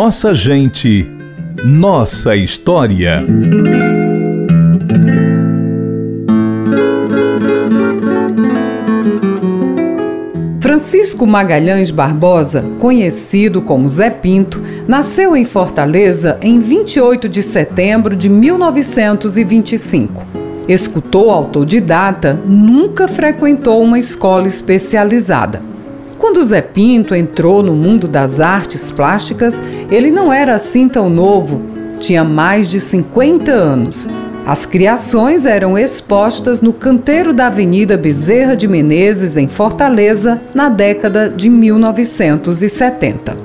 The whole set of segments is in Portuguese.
Nossa gente, nossa história. Francisco Magalhães Barbosa, conhecido como Zé Pinto, nasceu em Fortaleza em 28 de setembro de 1925. Escutou autodidata, nunca frequentou uma escola especializada. Quando Zé Pinto entrou no mundo das artes plásticas, ele não era assim tão novo, tinha mais de 50 anos as criações eram expostas no canteiro da Avenida Bezerra de Menezes, em Fortaleza, na década de 1970.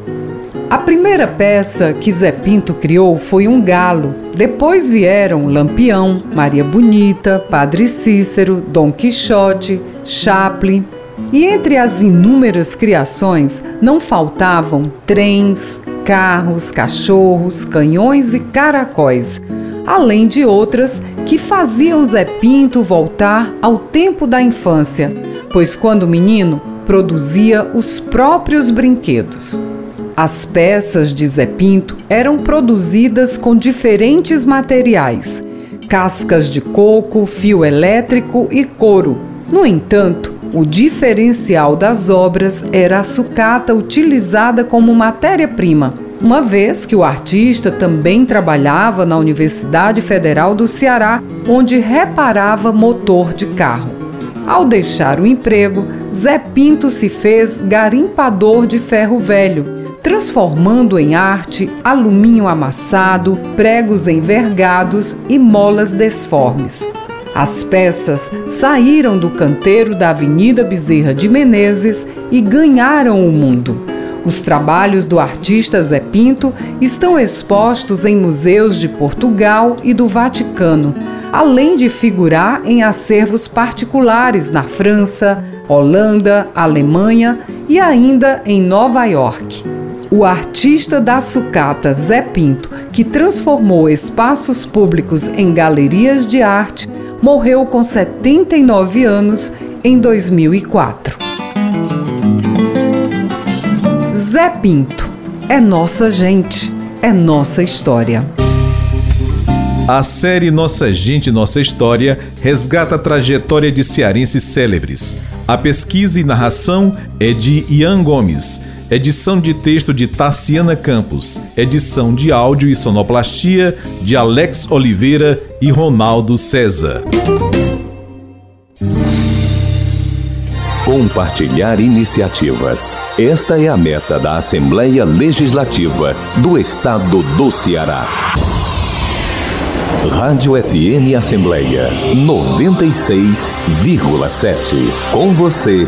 A primeira peça que Zé Pinto criou foi um galo. Depois vieram Lampião, Maria Bonita, Padre Cícero, Dom Quixote, Chaplin. E entre as inúmeras criações não faltavam trens, carros, cachorros, canhões e caracóis além de outras que faziam Zé Pinto voltar ao tempo da infância, pois quando menino produzia os próprios brinquedos. As peças de Zé Pinto eram produzidas com diferentes materiais: cascas de coco, fio elétrico e couro. No entanto, o diferencial das obras era a sucata utilizada como matéria-prima uma vez que o artista também trabalhava na Universidade Federal do Ceará, onde reparava motor de carro. Ao deixar o emprego, Zé Pinto se fez garimpador de ferro velho, transformando em arte alumínio amassado, pregos envergados e molas desformes. As peças saíram do canteiro da Avenida Bezerra de Menezes e ganharam o mundo. Os trabalhos do artista Zé Pinto estão expostos em museus de Portugal e do Vaticano, além de figurar em acervos particulares na França, Holanda, Alemanha e ainda em Nova York. O artista da sucata Zé Pinto, que transformou espaços públicos em galerias de arte, morreu com 79 anos em 2004. Zé Pinto. É nossa gente, é nossa história. A série Nossa Gente, Nossa História resgata a trajetória de cearenses célebres. A pesquisa e narração é de Ian Gomes. Edição de texto de Tassiana Campos. Edição de áudio e sonoplastia de Alex Oliveira e Ronaldo César. Compartilhar iniciativas. Esta é a meta da Assembleia Legislativa do Estado do Ceará. Rádio FM Assembleia 96,7. Com você,